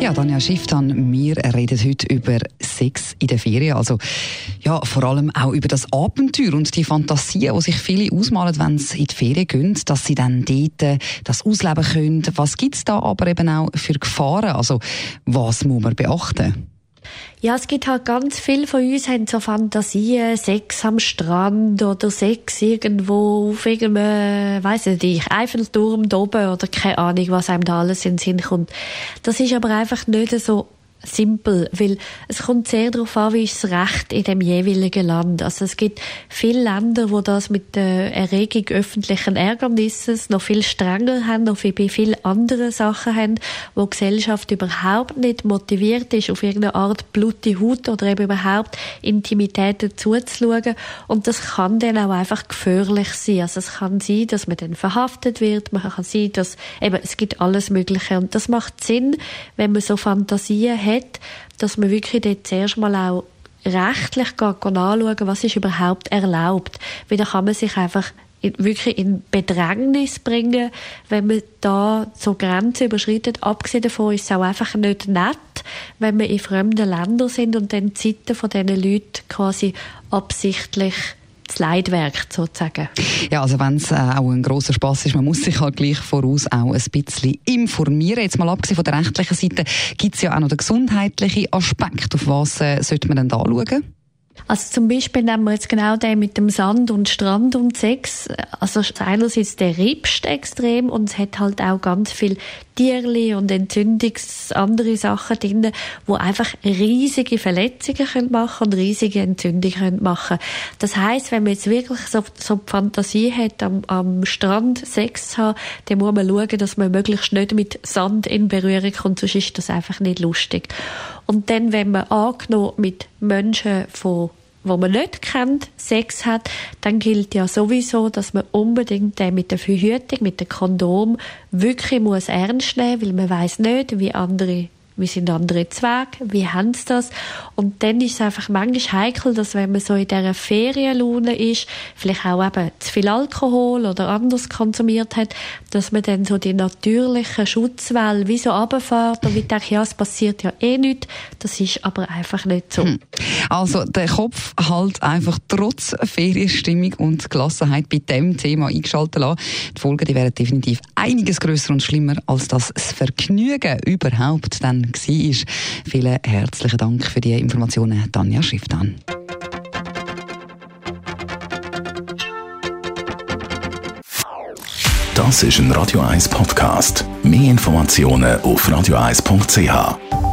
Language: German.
ja, Daniel Schifftan, wir reden heute über Sex in der Ferien. Also, ja, vor allem auch über das Abenteuer und die Fantasie, die sich viele ausmalen, wenn sie in die Ferien gehen, dass sie dann dort äh, das ausleben können. Was gibt es da aber eben auch für Gefahren? Also, was muss man beachten? Ja, es gibt halt ganz viele von uns haben so Fantasien, Sex am Strand oder Sex irgendwo auf irgendeinem, weiss nicht, Eiffelturm oben oder keine Ahnung, was einem da alles in den Sinn kommt. Das ist aber einfach nicht so simpel, weil es kommt sehr darauf an, wie ist das Recht in dem jeweiligen Land. Also es gibt viele Länder, wo das mit der Erregung öffentlichen Ärgernisses noch viel strenger haben, noch viel bei vielen anderen Sachen haben, wo die Gesellschaft überhaupt nicht motiviert ist, auf irgendeine Art blutige Haut oder eben überhaupt Intimitäten zuzuschauen. Und das kann dann auch einfach gefährlich sein. Also es kann sein, dass man dann verhaftet wird, man kann sein, dass eben, es gibt alles Mögliche. Und das macht Sinn, wenn man so Fantasien hat, hat, dass man wirklich dort zuerst mal auch rechtlich anschauen was ist überhaupt erlaubt. Weil da kann man sich einfach wirklich in Bedrängnis bringen, wenn man da so Grenzen überschreitet. Abgesehen davon ist es auch einfach nicht nett, wenn wir in fremden Ländern sind und dann die Zeiten von diesen Leuten quasi absichtlich das Leitwerk sozusagen. Ja, also wenn es äh, auch ein großer Spaß ist, man muss sich halt gleich voraus auch ein bisschen informieren. Jetzt mal abgesehen von der rechtlichen Seite, gibt es ja auch noch den gesundheitlichen Aspekt. Auf was äh, sollte man denn da schauen? Also zum Beispiel nehmen wir jetzt genau den mit dem Sand und Strand und Sex. Also einerseits der ripst extrem und es hat halt auch ganz viel Tierli und Entzündungs andere Sachen drin, wo einfach riesige Verletzungen können machen und riesige Entzündungen können machen. Das heißt, wenn man jetzt wirklich so, so die Fantasie hat, am, am Strand Sex zu haben, dann muss man schauen, dass man möglichst nicht mit Sand in Berührung kommt, sonst ist das einfach nicht lustig. Und dann, wenn man angenommen mit Menschen von wo man nicht kennt, Sex hat, dann gilt ja sowieso, dass man unbedingt den mit der Verhütung, mit dem Kondom wirklich muss ernst nehmen, weil man weiß nicht, wie andere wie sind andere Zweige, wie haben sie das? Und dann ist es einfach manchmal heikel, dass wenn man so in dieser Ferienlaune ist, vielleicht auch eben zu viel Alkohol oder anders konsumiert hat, dass man dann so die natürlichen Schutzwelle wie so runterfährt und wie denkt, ja, es passiert ja eh nichts. Das ist aber einfach nicht so. Hm. Also der Kopf halt einfach trotz Ferienstimmung und Gelassenheit bei dem Thema eingeschaltet lassen. Die Folgen die wären definitiv einiges größer und schlimmer, als das Vergnügen überhaupt dann war. Vielen herzlichen Dank für die Informationen, Tanja Schifftan. Das ist ein Radio 1 Podcast. Mehr Informationen auf radio1.ch.